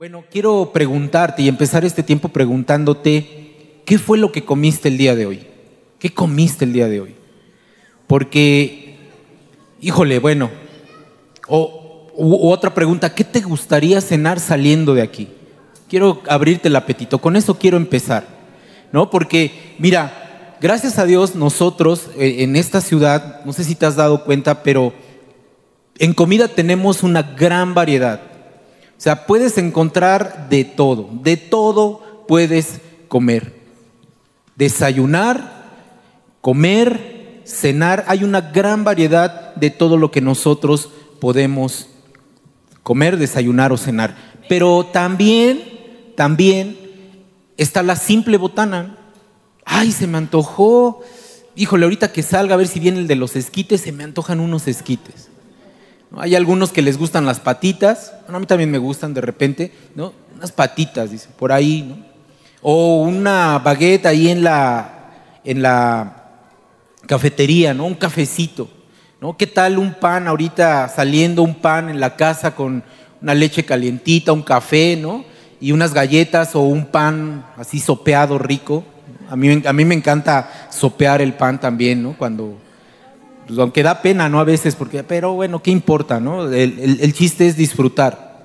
Bueno, quiero preguntarte y empezar este tiempo preguntándote, ¿qué fue lo que comiste el día de hoy? ¿Qué comiste el día de hoy? Porque, híjole, bueno, o otra pregunta, ¿qué te gustaría cenar saliendo de aquí? Quiero abrirte el apetito, con eso quiero empezar, ¿no? Porque, mira, gracias a Dios nosotros eh, en esta ciudad, no sé si te has dado cuenta, pero en comida tenemos una gran variedad. O sea, puedes encontrar de todo, de todo puedes comer. Desayunar, comer, cenar, hay una gran variedad de todo lo que nosotros podemos comer, desayunar o cenar. Pero también, también está la simple botana. Ay, se me antojó. Híjole, ahorita que salga a ver si viene el de los esquites, se me antojan unos esquites. Hay algunos que les gustan las patitas, a mí también me gustan de repente, ¿no? Unas patitas, dice, por ahí, ¿no? O una baguette ahí en la, en la cafetería, ¿no? Un cafecito, ¿no? ¿Qué tal un pan ahorita saliendo un pan en la casa con una leche calientita, un café, ¿no? Y unas galletas o un pan así sopeado rico. A mí, a mí me encanta sopear el pan también, ¿no? Cuando pues, aunque da pena, ¿no? A veces, porque, pero bueno, ¿qué importa, no? El, chiste es disfrutar.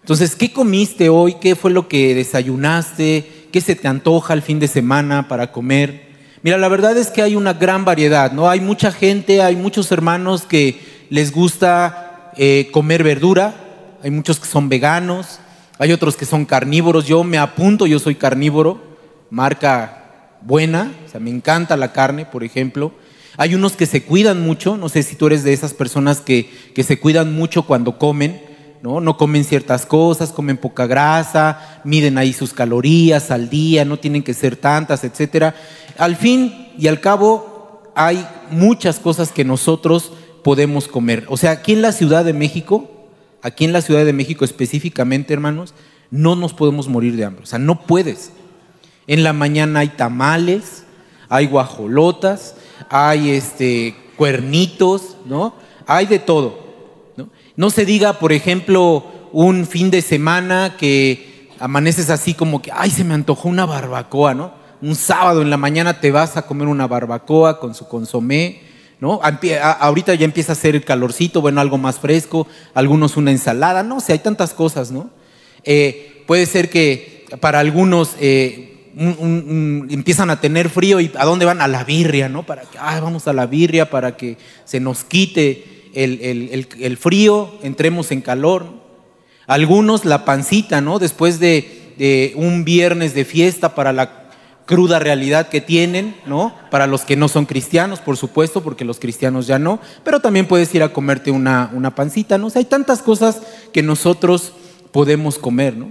Entonces, ¿qué comiste hoy? ¿Qué fue lo que desayunaste? ¿Qué se te antoja el fin de semana para comer? Mira, la verdad es que hay una gran variedad, ¿no? Hay mucha gente, hay muchos hermanos que les gusta eh, comer verdura, hay muchos que son veganos, hay otros que son carnívoros. Yo me apunto, yo soy carnívoro, marca buena, o sea, me encanta la carne, por ejemplo. Hay unos que se cuidan mucho, no sé si tú eres de esas personas que, que se cuidan mucho cuando comen, ¿no? No comen ciertas cosas, comen poca grasa, miden ahí sus calorías al día, no tienen que ser tantas, etcétera. Al fin y al cabo, hay muchas cosas que nosotros podemos comer. O sea, aquí en la Ciudad de México, aquí en la Ciudad de México específicamente, hermanos, no nos podemos morir de hambre. O sea, no puedes. En la mañana hay tamales, hay guajolotas, hay este, cuernitos, ¿no? Hay de todo. ¿no? no se diga, por ejemplo, un fin de semana que amaneces así como que, ay, se me antojó una barbacoa, ¿no? Un sábado en la mañana te vas a comer una barbacoa con su consomé, ¿no? Ahorita ya empieza a hacer el calorcito, bueno, algo más fresco, algunos una ensalada, no sé, hay tantas cosas, ¿no? Eh, puede ser que para algunos eh, empiezan a tener frío y ¿a dónde van? A la birria, ¿no? Para que, ah, vamos a la birria para que se nos quite el, frío, entremos en calor. Algunos la pancita, ¿no? Después de, de, un viernes de fiesta para la cruda realidad que tienen, ¿no? Para los que no son cristianos, por supuesto, porque los cristianos ya no, pero también puedes ir a comerte una, una pancita, ¿no? O sea, hay tantas cosas que nosotros podemos comer, ¿no?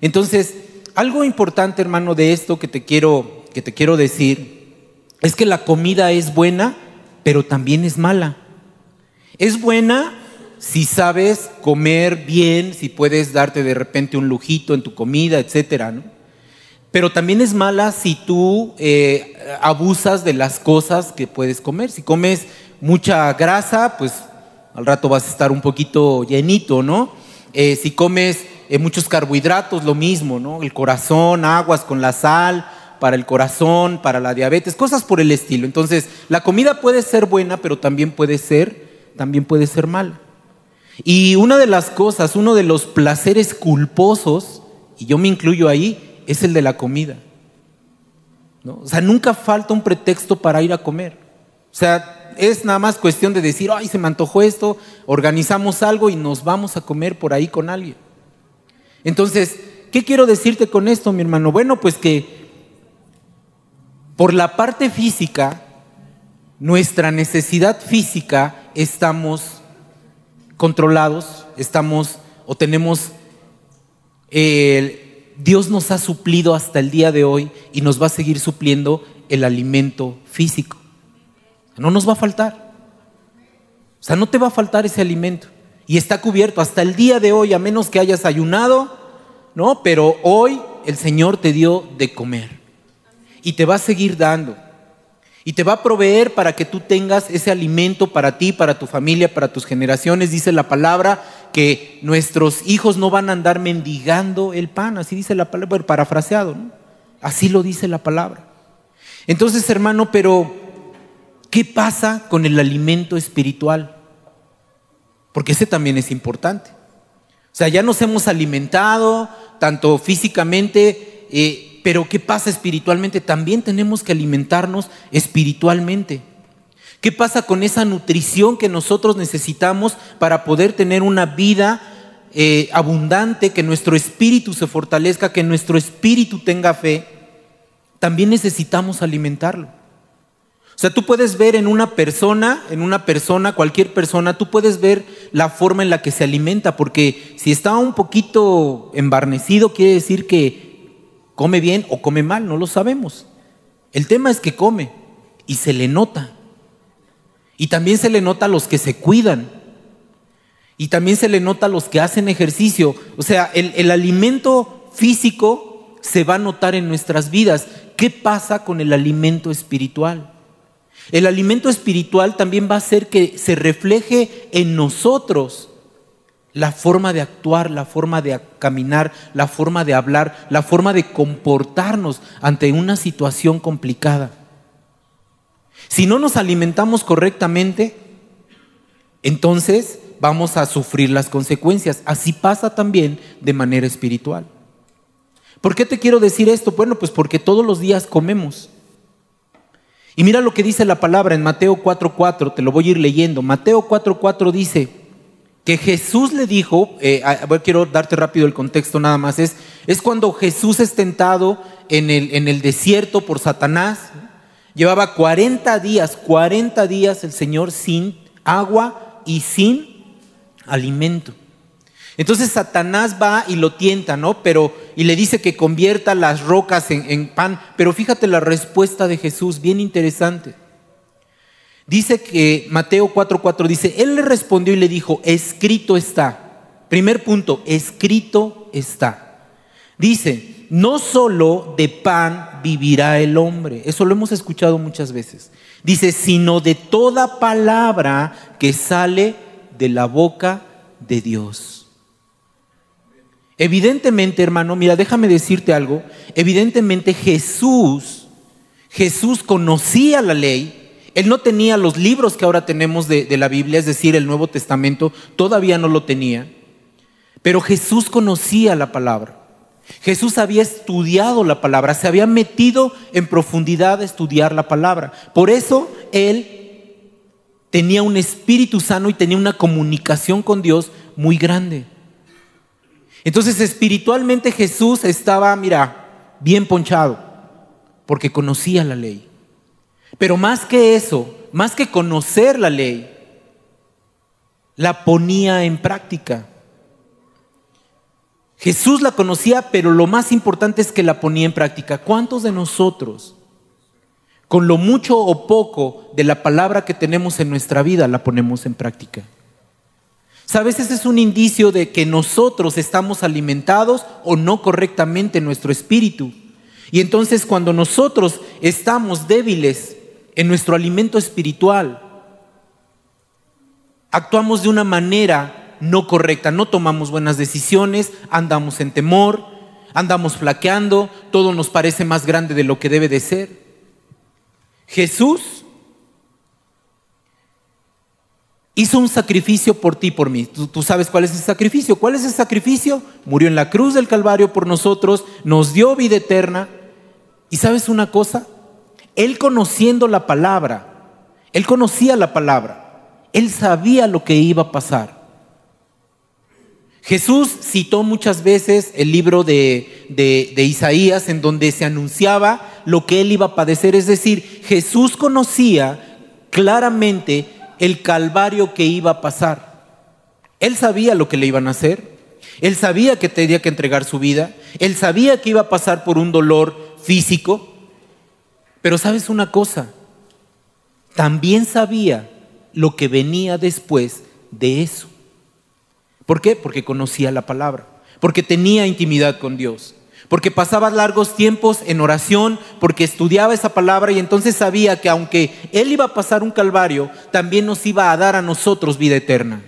Entonces, algo importante, hermano, de esto que te quiero, que te quiero decir es que la comida es buena, pero también es mala. Es buena si sabes comer bien, si puedes darte de repente un lujito en tu comida, etcétera, ¿no? Pero también es mala si tú eh, abusas de las cosas que puedes comer. Si comes mucha grasa, pues al rato vas a estar un poquito llenito, ¿no? Eh, si comes eh, muchos carbohidratos, lo mismo, ¿no? El corazón, aguas con la sal, para el corazón, para la diabetes, cosas por el estilo. Entonces, la comida puede ser buena, pero también puede ser, también puede ser mala. Y una de las cosas, uno de los placeres culposos, y yo me incluyo ahí, es el de la comida. ¿no? O sea, nunca falta un pretexto para ir a comer. O sea, es nada más cuestión de decir, ay, se me antojó esto, organizamos algo y nos vamos a comer por ahí con alguien. Entonces, ¿qué quiero decirte con esto, mi hermano? Bueno, pues que por la parte física, nuestra necesidad física, estamos controlados, estamos o tenemos, Dios nos ha suplido hasta el día de hoy y nos va a seguir supliendo el alimento físico. No nos va a faltar. O sea, no te va a faltar ese alimento y está cubierto hasta el día de hoy, a menos que hayas ayunado, ¿no? Pero hoy el Señor te dio de comer y te va a seguir dando. Y te va a proveer para que tú tengas ese alimento para ti, para tu familia, para tus generaciones. Dice la palabra que nuestros hijos no van a andar mendigando el pan, así dice la palabra, parafraseado. Así lo dice la palabra. Entonces, hermano, pero ¿qué pasa con el alimento espiritual? Porque ese también es importante. O sea, ya nos hemos alimentado, tanto físicamente, eh, pero ¿qué pasa espiritualmente? También tenemos que alimentarnos espiritualmente. ¿Qué pasa con esa nutrición que nosotros necesitamos para poder tener una vida eh, abundante, que nuestro espíritu se fortalezca, que nuestro espíritu tenga fe? También necesitamos alimentarlo. O sea, tú puedes ver en una persona, en una persona, cualquier persona, tú puedes ver la forma en la que se alimenta, porque si está un poquito embarnecido, quiere decir que come bien o come mal, no lo sabemos. El tema es que come y se le nota. Y también se le nota a los que se cuidan. Y también se le nota a los que hacen ejercicio. O sea, el, el alimento físico se va a notar en nuestras vidas. ¿Qué pasa con el alimento espiritual? El alimento espiritual también va a hacer que se refleje en nosotros la forma de actuar, la forma de caminar, la forma de hablar, la forma de comportarnos ante una situación complicada. Si no nos alimentamos correctamente, entonces vamos a sufrir las consecuencias. Así pasa también de manera espiritual. ¿Por qué te quiero decir esto? Bueno, pues porque todos los días comemos. Y mira lo que dice la palabra en Mateo 4:4, te lo voy a ir leyendo. Mateo 4:4 dice que Jesús le dijo, eh, quiero darte rápido el contexto nada más, es, es cuando Jesús es tentado en el, en el desierto por Satanás, Llevaba 40 días, 40 días el Señor sin agua y sin alimento. Entonces Satanás va y lo tienta, ¿no? Pero, y le dice que convierta las rocas en, pan. Pero fíjate la respuesta de Jesús, bien interesante. Dice que Mateo 4:4 dice, Él le respondió y le dijo, escrito está. Primer punto, escrito está. Dice, no solo de pan vivirá el hombre, eso lo hemos escuchado muchas veces. Dice, sino de toda palabra que sale de la boca de Dios. Evidentemente, hermano, mira, déjame decirte algo. Evidentemente Jesús, Jesús conocía la ley. Él no tenía los libros que ahora tenemos de, de la Biblia, es decir, el Nuevo Testamento, todavía no lo tenía. Pero Jesús conocía la palabra. Jesús había estudiado la palabra, se había metido en profundidad a estudiar la palabra. Por eso él tenía un espíritu sano y tenía una comunicación con Dios muy grande. Entonces espiritualmente Jesús estaba, mira, bien ponchado, porque conocía la ley. Pero más que eso, más que conocer la ley, la ponía en práctica. Jesús la conocía, pero lo más importante es que la ponía en práctica. ¿Cuántos de nosotros, con lo mucho o poco de la palabra que tenemos en nuestra vida, la ponemos en práctica? Sabes, ese es un indicio de que nosotros estamos alimentados o no correctamente en nuestro espíritu. Y entonces cuando nosotros estamos débiles en nuestro alimento espiritual, actuamos de una manera no correcta, no tomamos buenas decisiones, andamos en temor, andamos flaqueando, todo nos parece más grande de lo que debe de ser. Jesús hizo un sacrificio por ti, por mí. ¿Tú, sabes cuál es el sacrificio. ¿Cuál es el sacrificio? Murió en la cruz del Calvario por nosotros, nos dio vida eterna. ¿Y sabes una cosa? Él conociendo la palabra, él conocía la palabra, él sabía lo que iba a pasar. Jesús citó muchas veces el libro de, Isaías en donde se anunciaba lo que él iba a padecer. Es decir, Jesús conocía claramente el calvario que iba a pasar. Él sabía lo que le iban a hacer. Él sabía que tenía que entregar su vida. Él sabía que iba a pasar por un dolor físico. Pero sabes una cosa, también sabía lo que venía después de eso. ¿Por qué? Porque conocía la palabra, porque tenía intimidad con Dios, porque pasaba largos tiempos en oración, porque estudiaba esa palabra y entonces sabía que aunque Él iba a pasar un calvario, también nos iba a dar a nosotros vida eterna.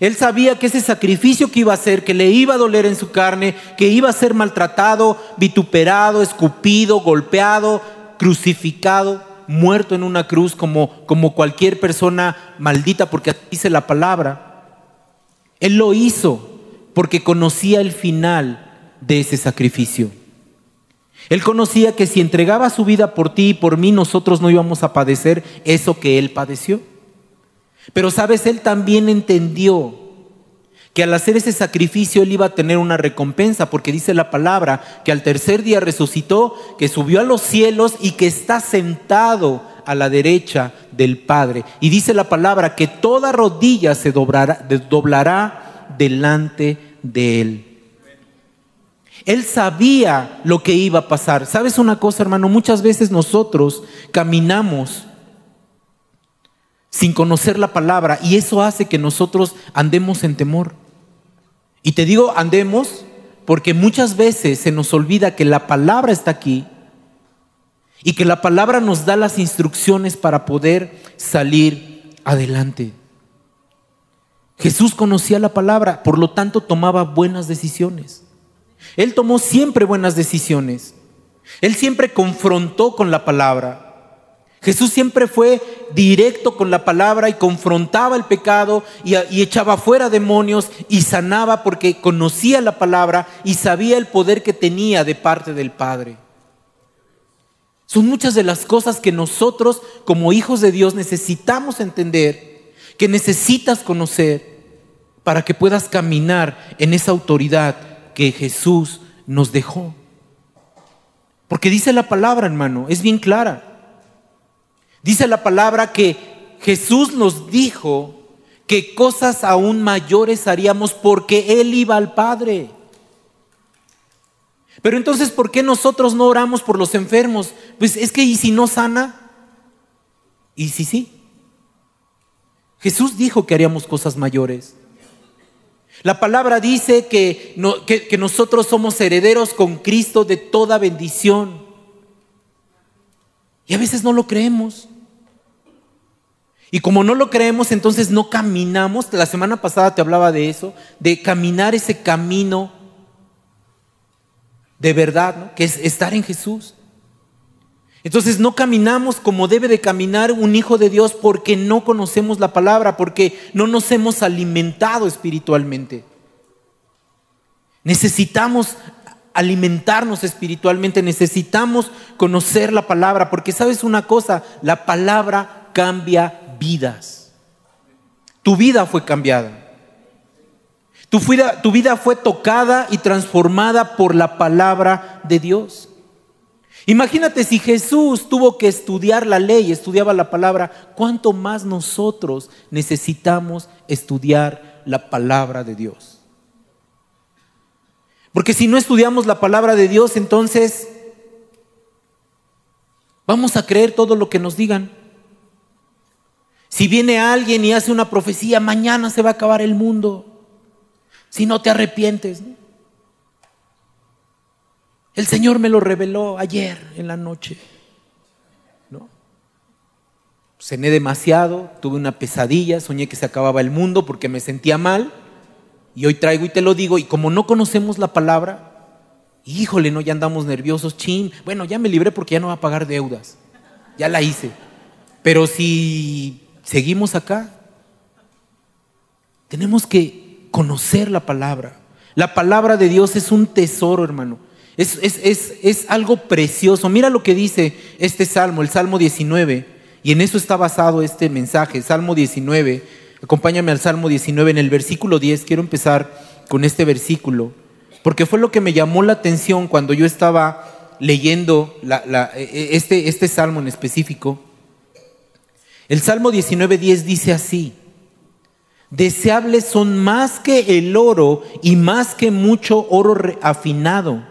Él sabía que ese sacrificio que iba a hacer, que le iba a doler en su carne, que iba a ser maltratado, vituperado, escupido, golpeado, crucificado, muerto en una cruz como, como cualquier persona maldita, porque dice la palabra. Él lo hizo porque conocía el final de ese sacrificio. Él conocía que si entregaba su vida por ti y por mí, nosotros no íbamos a padecer eso que Él padeció. Pero sabes, Él también entendió que al hacer ese sacrificio Él iba a tener una recompensa, porque dice la palabra que al tercer día resucitó, que subió a los cielos y que está sentado a la derecha del Padre. Y dice la palabra que toda rodilla se doblará, delante de Él. Él sabía lo que iba a pasar. ¿Sabes una cosa, hermano? Muchas veces nosotros caminamos sin conocer la palabra y eso hace que nosotros andemos en temor. Y te digo andemos porque muchas veces se nos olvida que la palabra está aquí y que la palabra nos da las instrucciones para poder salir adelante. Jesús conocía la palabra, por lo tanto tomaba buenas decisiones. Él tomó siempre buenas decisiones. Él siempre confrontó con la palabra. Jesús siempre fue directo con la palabra y confrontaba el pecado y, echaba fuera demonios y sanaba porque conocía la palabra y sabía el poder que tenía de parte del Padre. Son muchas de las cosas que nosotros como hijos de Dios necesitamos entender, que necesitas conocer para que puedas caminar en esa autoridad que Jesús nos dejó. Porque dice la palabra, hermano, es bien clara. Dice la palabra que Jesús nos dijo que cosas aún mayores haríamos porque Él iba al Padre. Pero entonces, ¿por qué nosotros no oramos por los enfermos? Pues es que, ¿y si no sana? ¿Y si sí? Jesús dijo que haríamos cosas mayores. La palabra dice que, que, nosotros somos herederos con Cristo de toda bendición. Y a veces no lo creemos. Y como no lo creemos, entonces no caminamos. La semana pasada te hablaba de eso, de caminar ese camino de verdad, que es estar en Jesús. Entonces no caminamos como debe de caminar un hijo de Dios porque no conocemos la palabra, porque no nos hemos alimentado espiritualmente. Necesitamos alimentarnos espiritualmente, necesitamos conocer la palabra, porque sabes una cosa, la palabra cambia vidas. Tu vida fue cambiada. Tu vida, tu vida fue tocada y transformada por la palabra de Dios. Imagínate si Jesús tuvo que estudiar la ley, estudiaba la palabra, ¿cuánto más nosotros necesitamos estudiar la palabra de Dios? Porque si no estudiamos la palabra de Dios, entonces vamos a creer todo lo que nos digan. Si viene alguien y hace una profecía, mañana se va a acabar el mundo. Si no te arrepientes. El Señor me lo reveló ayer en la noche. ¿No? Cené demasiado, tuve una pesadilla, soñé que se acababa el mundo porque me sentía mal. Y hoy traigo y te lo digo, y como no conocemos la palabra, híjole, no, ya andamos nerviosos, chin. Bueno, ya me libré porque ya no va a pagar deudas. Ya la hice. Pero si seguimos acá, tenemos que conocer la palabra. La palabra de Dios es un tesoro, hermano. Es, algo precioso. Mira lo que dice este salmo, el Salmo 19, y en eso está basado este mensaje, Salmo 19. Acompáñame al Salmo 19, en el versículo 10, quiero empezar con este versículo, porque fue lo que me llamó la atención cuando yo estaba leyendo e, e, este, este salmo en específico. El Salmo 19, 10 dice así, deseables son más que el oro y más que mucho oro afinado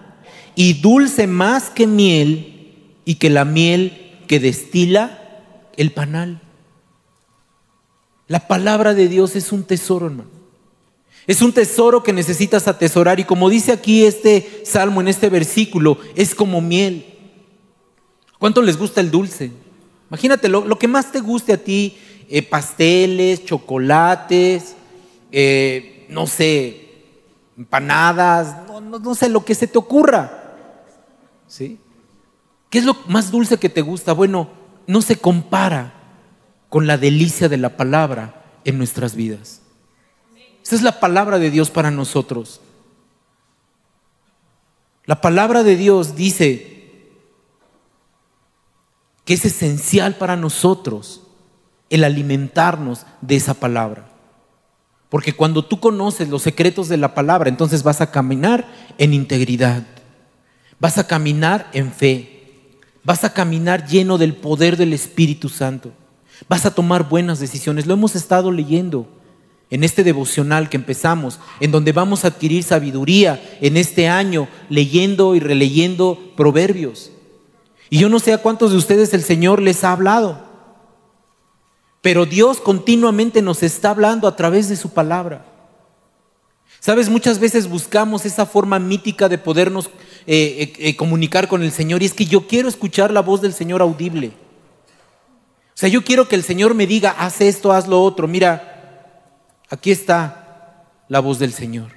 y dulce más que miel y que la miel que destila el panal. La palabra de Dios es un tesoro, hermano. Es un tesoro que necesitas atesorar y como dice aquí este salmo en este versículo, es como miel. ¿Cuánto les gusta el dulce? Imagínate lo, que más te guste a ti, eh, pasteles, chocolates, eh, no sé, empanadas, no, no sé, lo que se te ocurra. ¿Sí? ¿Qué es lo más dulce que te gusta? Bueno, no se compara con la delicia de la palabra en nuestras vidas. Esa es la palabra de Dios para nosotros. La palabra de Dios dice que es esencial para nosotros el alimentarnos de esa palabra. Porque cuando tú conoces los secretos de la palabra, entonces vas a caminar en integridad, vas a caminar en fe, vas a caminar lleno del poder del Espíritu Santo, vas a tomar buenas decisiones. Lo hemos estado leyendo en este devocional que empezamos, en donde vamos a adquirir sabiduría en este año, leyendo y releyendo proverbios. Y yo no sé a cuántos de ustedes el Señor les ha hablado, pero Dios continuamente nos está hablando a través de su palabra. Sabes, muchas veces buscamos esa forma mítica de podernos eh, eh, comunicar con el Señor y es que yo quiero escuchar la voz del Señor audible. O sea, yo quiero que el Señor me diga, haz esto, haz lo otro. Mira, Aquí está la voz del Señor.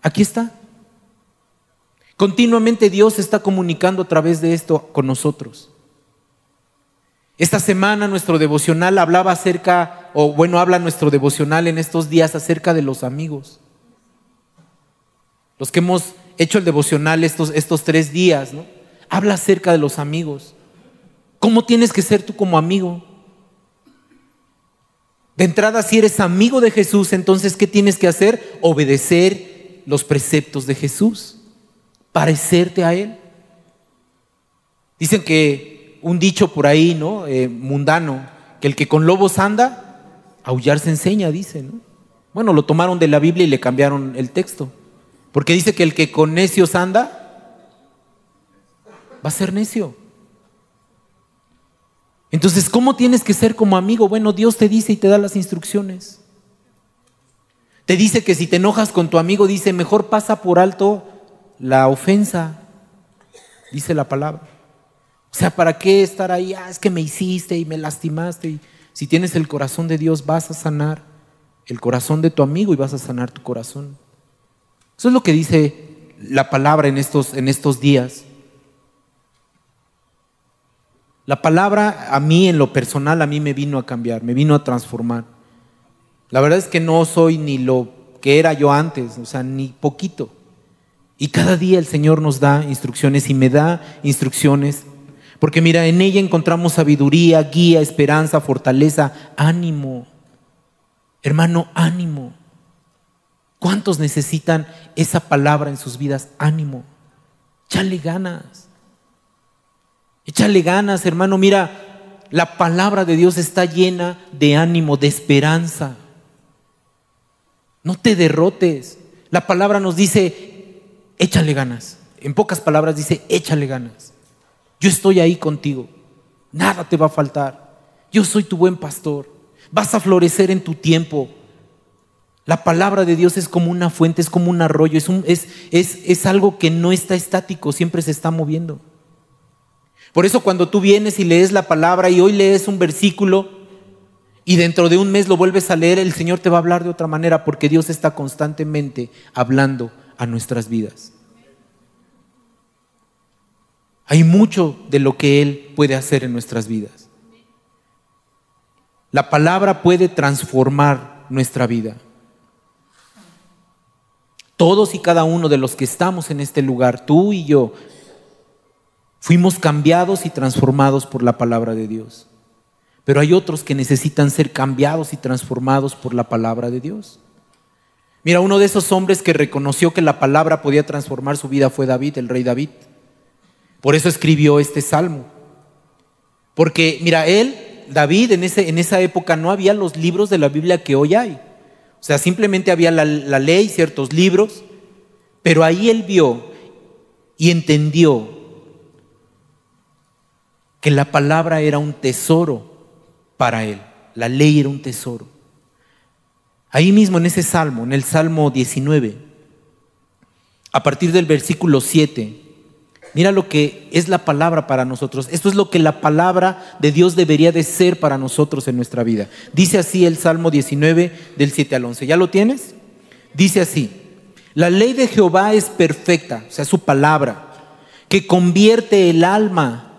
Aquí está. Continuamente Dios está comunicando a través de esto con nosotros. Esta semana nuestro devocional hablaba acerca, o bueno, habla nuestro devocional en estos días acerca de los amigos. Los que hemos hecho el devocional estos, estos tres días, ¿no? Habla acerca de los amigos. ¿Cómo tienes que ser tú como amigo? De entrada, si eres amigo de Jesús, entonces, ¿qué tienes que hacer? Obedecer los preceptos de Jesús, parecerte a Él. Dicen que un dicho por ahí, ¿no? Eh, mundano, que el que con lobos anda, aullar se enseña, dice, ¿no? Bueno, lo tomaron de la Biblia y le cambiaron el texto. Porque dice que el que con necios anda, va a ser necio. Entonces, ¿cómo tienes que ser como amigo? Bueno, Dios te dice y te da las instrucciones. Te dice que si te enojas con tu amigo, dice, mejor pasa por alto la ofensa, dice la palabra. O sea, ¿para qué estar ahí? Ah, es que me hiciste y me lastimaste. si tienes el corazón de Dios, vas a sanar el corazón de tu amigo y vas a sanar tu corazón. Eso es lo que dice la palabra en estos, en estos días. La palabra a mí en lo personal, a mí me vino a cambiar, me vino a transformar. La verdad es que no soy ni lo que era yo antes, o sea, ni poquito. Y cada día el Señor nos da instrucciones y me da instrucciones, porque mira, en ella encontramos sabiduría, guía, esperanza, fortaleza, ánimo. Hermano, ánimo. ¿Cuántos necesitan esa palabra en sus vidas? Ánimo. Chale ganas. Échale ganas, hermano. Mira, la palabra de Dios está llena de ánimo, de esperanza. No te derrotes. La palabra nos dice, échale ganas. En pocas palabras dice, échale ganas. Yo estoy ahí contigo. Nada te va a faltar. Yo soy tu buen pastor. Vas a florecer en tu tiempo. La palabra de Dios es como una fuente, es como un arroyo, es, es, es, es algo que no está estático, siempre se está moviendo. Por eso cuando tú vienes y lees la palabra y hoy lees un versículo y dentro de un mes lo vuelves a leer, el Señor te va a hablar de otra manera porque Dios está constantemente hablando a nuestras vidas. Hay mucho de lo que Él puede hacer en nuestras vidas. La palabra puede transformar nuestra vida. Todos y cada uno de los que estamos en este lugar, tú y yo, Fuimos cambiados y transformados por la palabra de Dios. Pero hay otros que necesitan ser cambiados y transformados por la palabra de Dios. Mira, uno de esos hombres que reconoció que la palabra podía transformar su vida fue David, el rey David. Por eso escribió este salmo. Porque, mira, él, David, en, ese, en esa época no había los libros de la Biblia que hoy hay. O sea, simplemente había la, ley, ciertos libros, pero ahí él vio y entendió que la palabra era un tesoro para él, la ley era un tesoro. Ahí mismo en ese salmo, en el Salmo 19, a partir del versículo 7, Mira lo que es la palabra para nosotros. Esto es lo que la palabra de Dios debería de ser para nosotros en nuestra vida. Dice así el Salmo 19 del 7 al 11. ¿Ya lo tienes? Dice así, la ley de Jehová es perfecta, o sea, su palabra, que convierte el alma.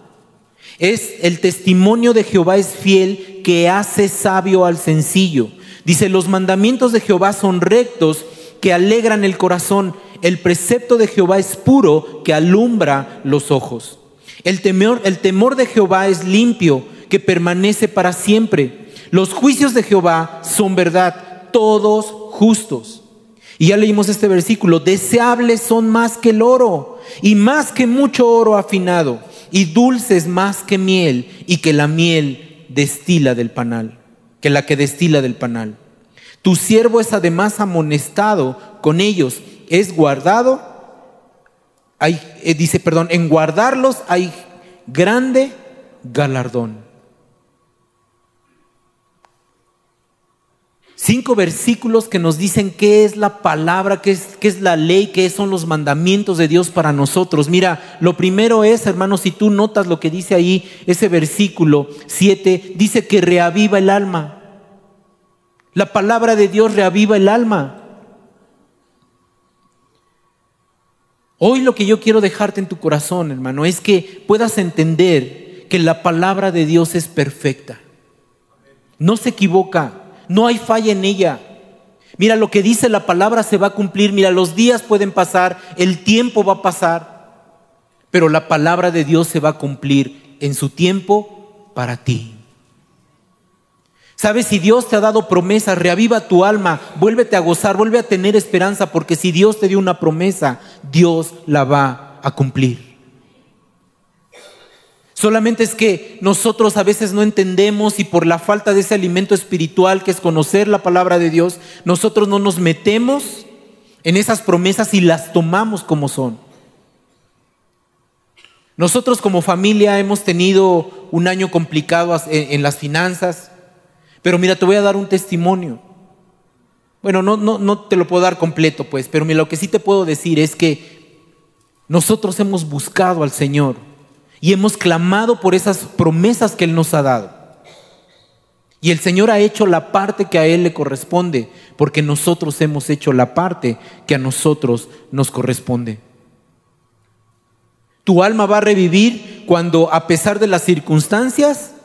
Es el testimonio de Jehová es fiel, que hace sabio al sencillo. Dice, los mandamientos de Jehová son rectos, que alegran el corazón el precepto de Jehová es puro que alumbra los ojos. El temor, el temor de Jehová es limpio que permanece para siempre. Los juicios de Jehová son verdad, todos justos. Y ya leímos este versículo, deseables son más que el oro y más que mucho oro afinado y dulces más que miel y que la miel destila del panal, que la que destila del panal. Tu siervo es además amonestado con ellos es guardado, eh, dice, perdón, en guardarlos hay grande galardón. Cinco versículos que nos dicen qué es la palabra, qué es, qué es la ley, qué son los mandamientos de Dios para nosotros. Mira, lo primero es, hermanos, si tú notas lo que dice ahí, ese versículo 7, dice que reaviva el alma. La palabra de Dios reaviva el alma. Hoy lo que yo quiero dejarte en tu corazón, hermano, es que puedas entender que la palabra de Dios es perfecta. No se equivoca, no hay falla en ella. Mira, lo que dice la palabra se va a cumplir. Mira, los días pueden pasar, el tiempo va a pasar, pero la palabra de Dios se va a cumplir en su tiempo para ti. Sabes, si Dios te ha dado promesas, reaviva tu alma, vuélvete a gozar, vuelve a tener esperanza, porque si Dios te dio una promesa, Dios la va a cumplir. Solamente es que nosotros a veces no entendemos y por la falta de ese alimento espiritual que es conocer la palabra de Dios, nosotros no nos metemos en esas promesas y las tomamos como son. Nosotros como familia hemos tenido un año complicado en las finanzas. Pero mira, te voy a dar un testimonio. Bueno, no, no, no te lo puedo dar completo, pues, pero mira, lo que sí te puedo decir es que nosotros hemos buscado al Señor y hemos clamado por esas promesas que Él nos ha dado. Y el Señor ha hecho la parte que a Él le corresponde, porque nosotros hemos hecho la parte que a nosotros nos corresponde. Tu alma va a revivir cuando, a pesar de las circunstancias,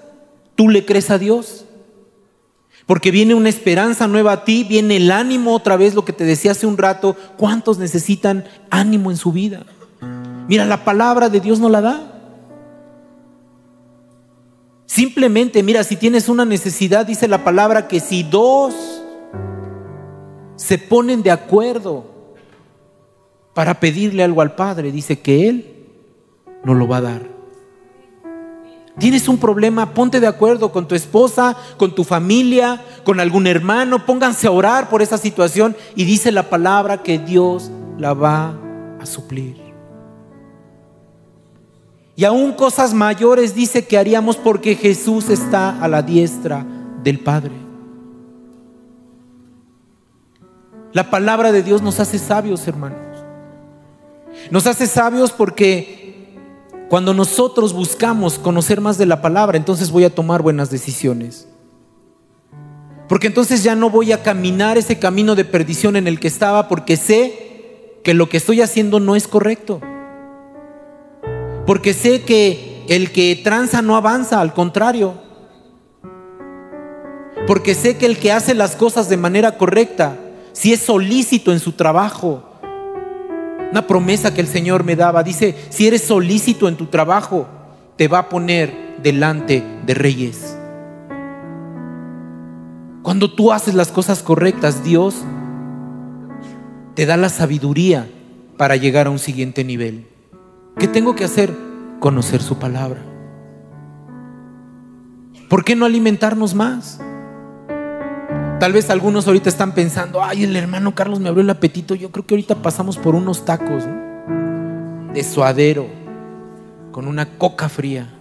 tú le crees a Dios. Porque viene una esperanza nueva a ti, viene el ánimo otra vez, lo que te decía hace un rato. ¿Cuántos necesitan ánimo en su vida? Mira, la palabra de Dios no la da. Simplemente, mira, si tienes una necesidad, dice la palabra que si dos se ponen de acuerdo para pedirle algo al Padre, dice que Él no lo va a dar. Tienes un problema, ponte de acuerdo con tu esposa, con tu familia, con algún hermano, pónganse a orar por esa situación y dice la palabra que Dios la va a suplir. Y aún cosas mayores dice que haríamos porque Jesús está a la diestra del Padre. La palabra de Dios nos hace sabios, hermanos. Nos hace sabios porque cuando nosotros buscamos conocer más de la palabra, entonces voy a tomar buenas decisiones. Porque entonces ya no voy a caminar ese camino de perdición en el que estaba porque sé que lo que estoy haciendo no es correcto. Porque sé que el que tranza no avanza, al contrario. Porque sé que el que hace las cosas de manera correcta, si es solícito en su trabajo, una promesa que el Señor me daba. Dice, si eres solícito en tu trabajo, te va a poner delante de reyes. Cuando tú haces las cosas correctas, Dios te da la sabiduría para llegar a un siguiente nivel. ¿Qué tengo que hacer? Conocer su palabra. ¿Por qué no alimentarnos más? Tal vez algunos ahorita están pensando, ay, el hermano Carlos me abrió el apetito. Yo creo que ahorita pasamos por unos tacos de suadero con una coca fría.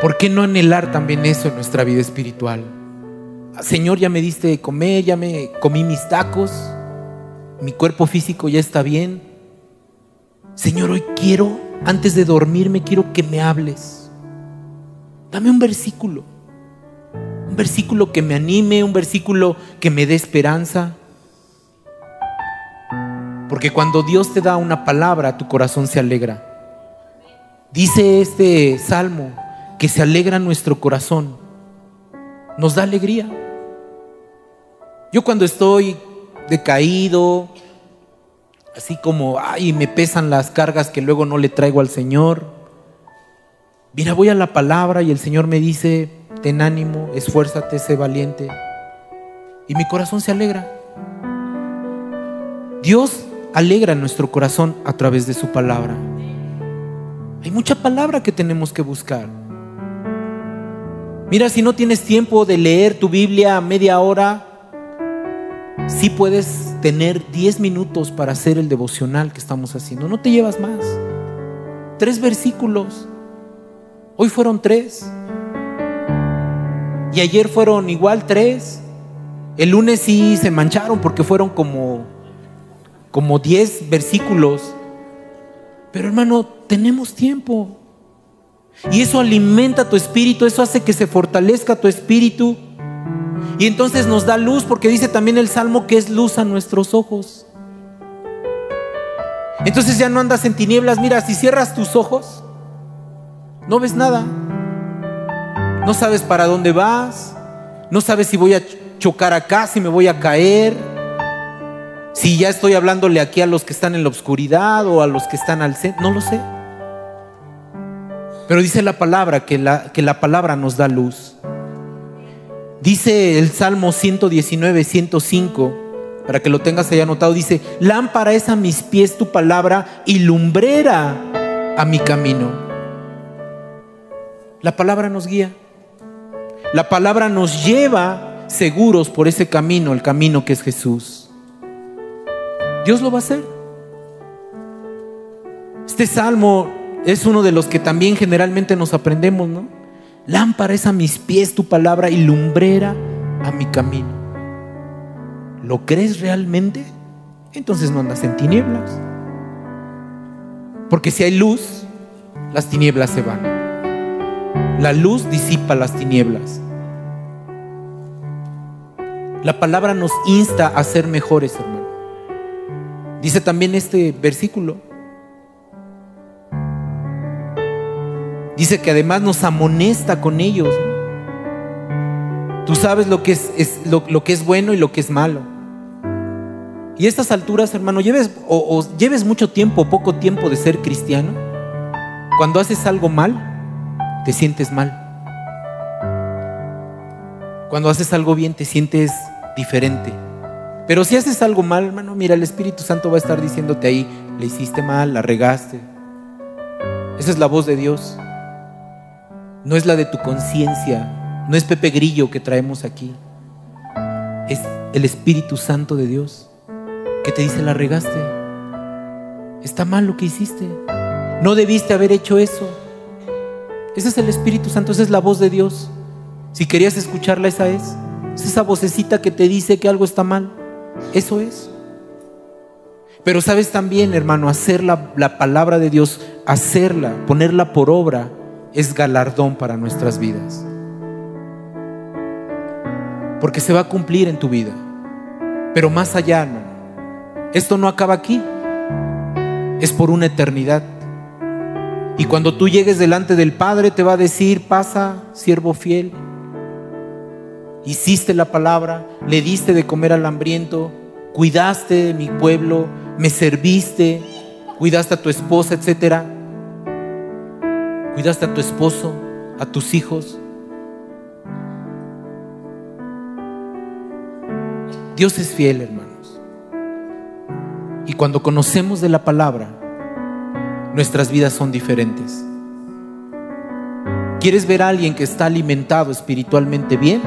¿Por qué no anhelar también eso en nuestra vida espiritual? Señor, ya me diste de comer, ya me comí mis tacos, mi cuerpo físico ya está bien, Señor, hoy quiero, antes de dormirme, quiero que me hables. Dame un versículo. Un versículo que me anime, un versículo que me dé esperanza. Porque cuando Dios te da una palabra, tu corazón se alegra. Dice este salmo que se alegra nuestro corazón. Nos da alegría. Yo cuando estoy decaído, así como, ay, me pesan las cargas que luego no le traigo al Señor. Mira, voy a la palabra y el Señor me dice, ten ánimo, esfuérzate, sé valiente. Y mi corazón se alegra. Dios alegra nuestro corazón a través de su palabra. Hay mucha palabra que tenemos que buscar. Mira, si no tienes tiempo de leer tu Biblia a media hora, sí puedes tener 10 minutos para hacer el devocional que estamos haciendo. No te llevas más. Tres versículos. Hoy fueron tres. Y ayer fueron igual tres. El lunes sí se mancharon porque fueron como como 10 versículos. Pero hermano, tenemos tiempo. Y eso alimenta tu espíritu, eso hace que se fortalezca tu espíritu. Y entonces nos da luz, porque dice también el Salmo que es luz a nuestros ojos. Entonces ya no andas en tinieblas. Mira, si cierras tus ojos, no ves nada. No sabes para dónde vas. No sabes si voy a chocar acá, si me voy a caer. Si ya estoy hablándole aquí a los que están en la oscuridad o a los que están al centro, no lo sé. Pero dice la palabra que la, que la palabra nos da luz. Dice el Salmo 119, 105, para que lo tengas ahí anotado, dice, lámpara es a mis pies tu palabra y lumbrera a mi camino. La palabra nos guía. La palabra nos lleva seguros por ese camino, el camino que es Jesús. Dios lo va a hacer. Este salmo es uno de los que también generalmente nos aprendemos, ¿no? Lámpara es a mis pies tu palabra y lumbrera a mi camino. ¿Lo crees realmente? Entonces no andas en tinieblas. Porque si hay luz, las tinieblas se van. La luz disipa las tinieblas. La palabra nos insta a ser mejores, hermanos. Dice también este versículo. Dice que además nos amonesta con ellos. Tú sabes lo que es, lo, que es bueno y lo que es malo. Y a estas alturas, hermano, lleves o, lleves mucho tiempo, poco tiempo de ser cristiano. Cuando haces algo mal, te sientes mal. Cuando haces algo bien, te sientes diferente. Pero si haces algo mal, hermano, mira, el Espíritu Santo va a estar diciéndote ahí, le hiciste mal, la regaste. Esa es la voz de Dios. No es la de tu conciencia, no es Pepe Grillo que traemos aquí. Es el Espíritu Santo de Dios que te dice, la regaste. Está mal lo que hiciste. No debiste haber hecho eso. Ese es el Espíritu Santo, esa es la voz de Dios. Si querías escucharla, esa es. Es esa vocecita que te dice que algo está mal. Eso es. Pero sabes también, hermano, hacer la, la, palabra de Dios, hacerla, ponerla por obra, es galardón para nuestras vidas. Porque se va a cumplir en tu vida. Pero más allá, hermano, esto no acaba aquí. Es por una eternidad. Y cuando tú llegues delante del Padre, te va a decir, pasa, siervo fiel hiciste la palabra, le diste de comer al hambriento, cuidaste de mi pueblo, me serviste, cuidaste a tu esposa, etcétera. Cuidaste a tu esposo, a tus hijos. Dios es fiel, hermanos. Y cuando conocemos de la palabra, nuestras vidas son diferentes. ¿Quieres ver a alguien que está alimentado espiritualmente bien?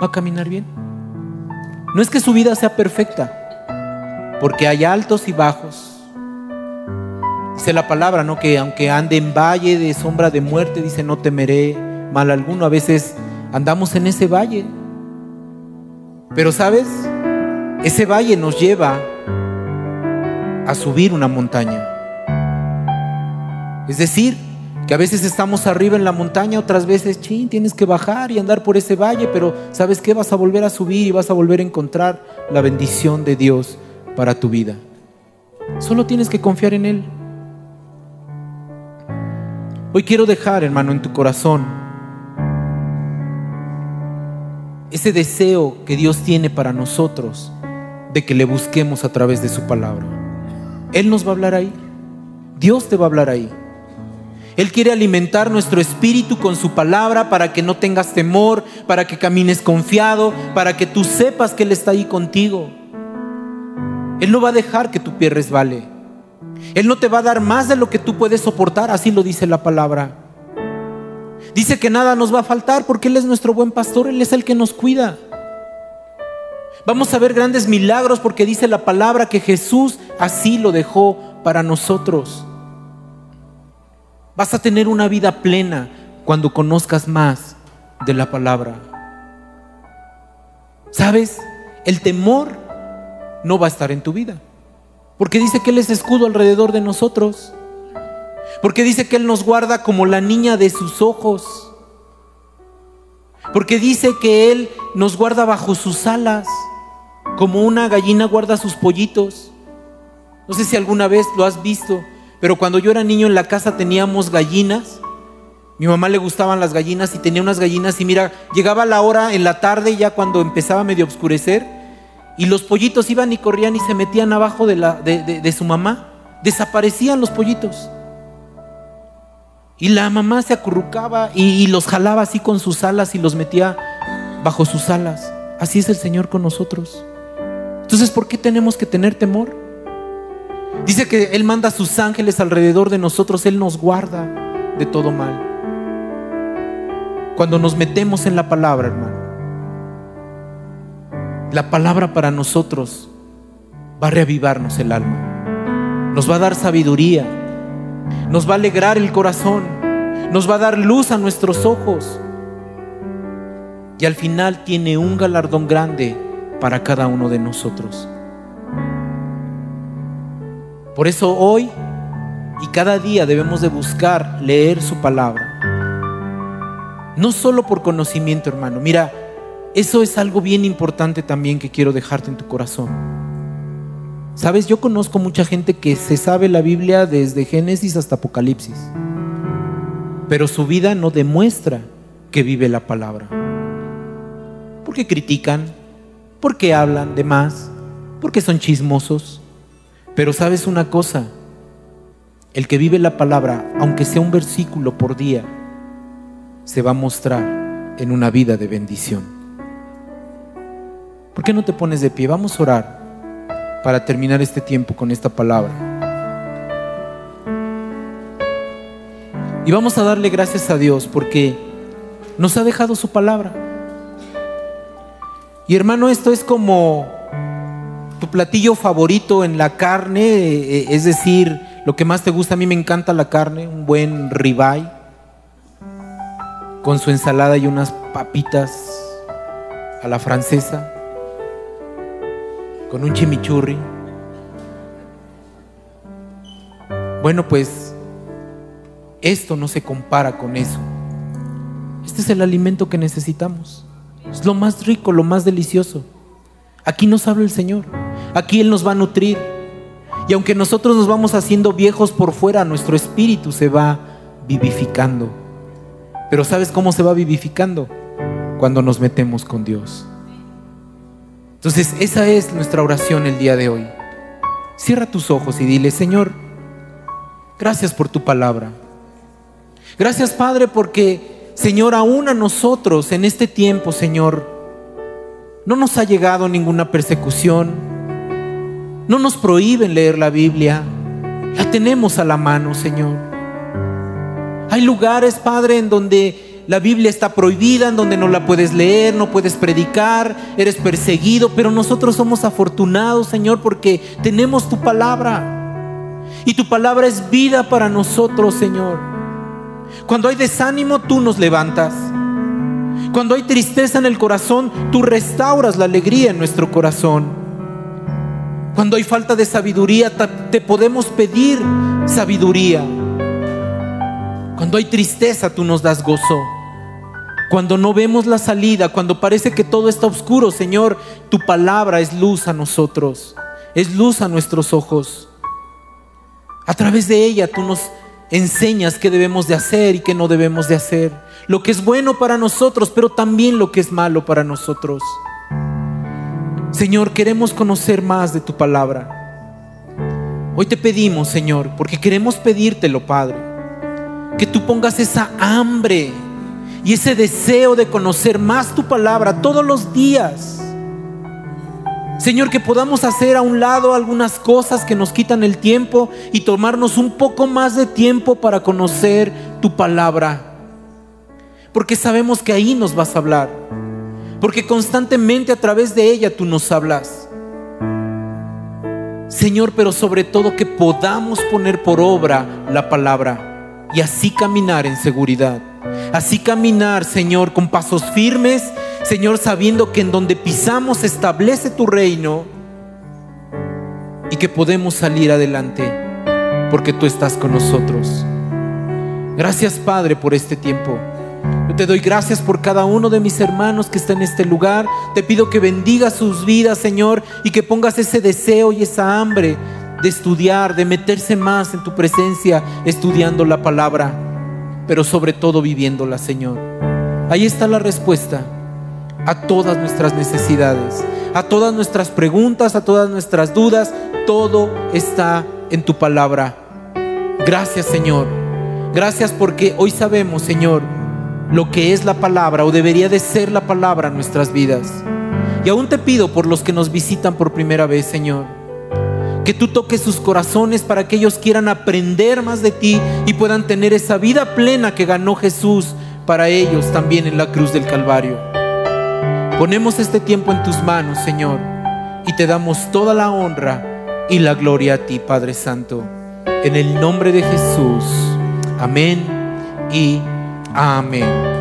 va a caminar bien. No es que su vida sea perfecta, porque hay altos y bajos. Dice la palabra, ¿no? Que aunque ande en valle de sombra de muerte, dice, no temeré mal alguno. A veces andamos en ese valle. Pero sabes, ese valle nos lleva a subir una montaña. Es decir, que a veces estamos arriba en la montaña, otras veces, chin, tienes que bajar y andar por ese valle, pero ¿sabes qué? Vas a volver a subir y vas a volver a encontrar la bendición de Dios para tu vida. Solo tienes que confiar en Él. Hoy quiero dejar, hermano, en tu corazón ese deseo que Dios tiene para nosotros de que le busquemos a través de su palabra. Él nos va a hablar ahí. Dios te va a hablar ahí. Él quiere alimentar nuestro espíritu con su palabra para que no tengas temor, para que camines confiado, para que tú sepas que Él está ahí contigo. Él no va a dejar que tu pie resbale. Él no te va a dar más de lo que tú puedes soportar, así lo dice la palabra. Dice que nada nos va a faltar porque Él es nuestro buen pastor, Él es el que nos cuida. Vamos a ver grandes milagros porque dice la palabra que Jesús así lo dejó para nosotros. Vas a tener una vida plena cuando conozcas más de la palabra. ¿Sabes? El temor no va a estar en tu vida. Porque dice que Él es escudo alrededor de nosotros. Porque dice que Él nos guarda como la niña de sus ojos. Porque dice que Él nos guarda bajo sus alas, como una gallina guarda sus pollitos. No sé si alguna vez lo has visto. Pero cuando yo era niño en la casa teníamos gallinas. Mi mamá le gustaban las gallinas y tenía unas gallinas y mira, llegaba la hora en la tarde ya cuando empezaba medio a oscurecer y los pollitos iban y corrían y se metían abajo de, la, de, su mamá. Desaparecían los pollitos. Y la mamá se acurrucaba y los jalaba así con sus alas y los metía bajo sus alas. Así es el Señor con nosotros. Entonces, ¿por qué tenemos que tener temor? Dice que Él manda a sus ángeles alrededor de nosotros, Él nos guarda de todo mal. Cuando nos metemos en la palabra, hermano, la palabra para nosotros va a reavivarnos el alma, nos va a dar sabiduría, nos va a alegrar el corazón, nos va a dar luz a nuestros ojos. Y al final tiene un galardón grande para cada uno de nosotros. Por eso hoy y cada día debemos de buscar leer su palabra. No solo por conocimiento, hermano. Mira, eso es algo bien importante también que quiero dejarte en tu corazón. Sabes, yo conozco mucha gente que se sabe la Biblia desde Génesis hasta Apocalipsis, pero su vida no demuestra que vive la palabra. Porque critican, porque hablan de más, porque son chismosos, pero sabes una cosa, el que vive la palabra, aunque sea un versículo por día, se va a mostrar en una vida de bendición. ¿Por qué no te pones de pie? Vamos a orar para terminar este tiempo con esta palabra. Y vamos a darle gracias a Dios porque nos ha dejado su palabra. Y hermano, esto es como tu platillo favorito en la carne, eh, es decir, lo que más te gusta, a mí me encanta la carne, un buen ribeye con su ensalada y unas papitas a la francesa, con un chimichurri. Bueno, pues esto no se compara con eso. Este es el alimento que necesitamos. Es lo más rico, lo más delicioso. Aquí nos habla el Señor. Aquí Él nos va a nutrir. Y aunque nosotros nos vamos haciendo viejos por fuera, nuestro espíritu se va vivificando. Pero ¿sabes cómo se va vivificando? Cuando nos metemos con Dios. Entonces, esa es nuestra oración el día de hoy. Cierra tus ojos y dile, Señor, gracias por tu palabra. Gracias, Padre, porque, Señor, aún a nosotros en este tiempo, Señor, no nos ha llegado ninguna persecución, no nos prohíben leer la Biblia. La tenemos a la mano, Señor. Hay lugares, Padre, en donde la Biblia está prohibida, en donde no la puedes leer, no puedes predicar, eres perseguido, pero nosotros somos afortunados, Señor, porque tenemos tu palabra. Y tu palabra es vida para nosotros, Señor. Cuando hay desánimo, tú nos levantas. Cuando hay tristeza en el corazón, tú restauras la alegría en nuestro corazón. Cuando hay falta de sabiduría, te podemos pedir sabiduría. Cuando hay tristeza, tú nos das gozo. Cuando no vemos la salida, cuando parece que todo está oscuro, Señor, tu palabra es luz a nosotros, es luz a nuestros ojos. A través de ella tú nos enseñas qué debemos de hacer y qué no debemos de hacer. Lo que es bueno para nosotros, pero también lo que es malo para nosotros. Señor, queremos conocer más de tu palabra. Hoy te pedimos, Señor, porque queremos pedírtelo, Padre, que tú pongas esa hambre y ese deseo de conocer más tu palabra todos los días. Señor, que podamos hacer a un lado algunas cosas que nos quitan el tiempo y tomarnos un poco más de tiempo para conocer tu palabra. Porque sabemos que ahí nos vas a hablar. Porque constantemente a través de ella tú nos hablas. Señor, pero sobre todo que podamos poner por obra la palabra y así caminar en seguridad. Así caminar, Señor, con pasos firmes, Señor, sabiendo que en donde pisamos establece tu reino y que podemos salir adelante porque tú estás con nosotros. Gracias, Padre, por este tiempo. Yo te doy gracias por cada uno de mis hermanos que está en este lugar. Te pido que bendiga sus vidas, Señor, y que pongas ese deseo y esa hambre de estudiar, de meterse más en tu presencia, estudiando la palabra pero sobre todo viviéndola, Señor. Ahí está la respuesta a todas nuestras necesidades, a todas nuestras preguntas, a todas nuestras dudas. Todo está en tu palabra. Gracias, Señor. Gracias porque hoy sabemos, Señor, lo que es la palabra o debería de ser la palabra en nuestras vidas. Y aún te pido por los que nos visitan por primera vez, Señor que tú toques sus corazones para que ellos quieran aprender más de ti y puedan tener esa vida plena que ganó Jesús para ellos también en la cruz del Calvario. Ponemos este tiempo en tus manos, Señor, y te damos toda la honra y la gloria a ti, Padre Santo. En el nombre de Jesús. Amén y amén.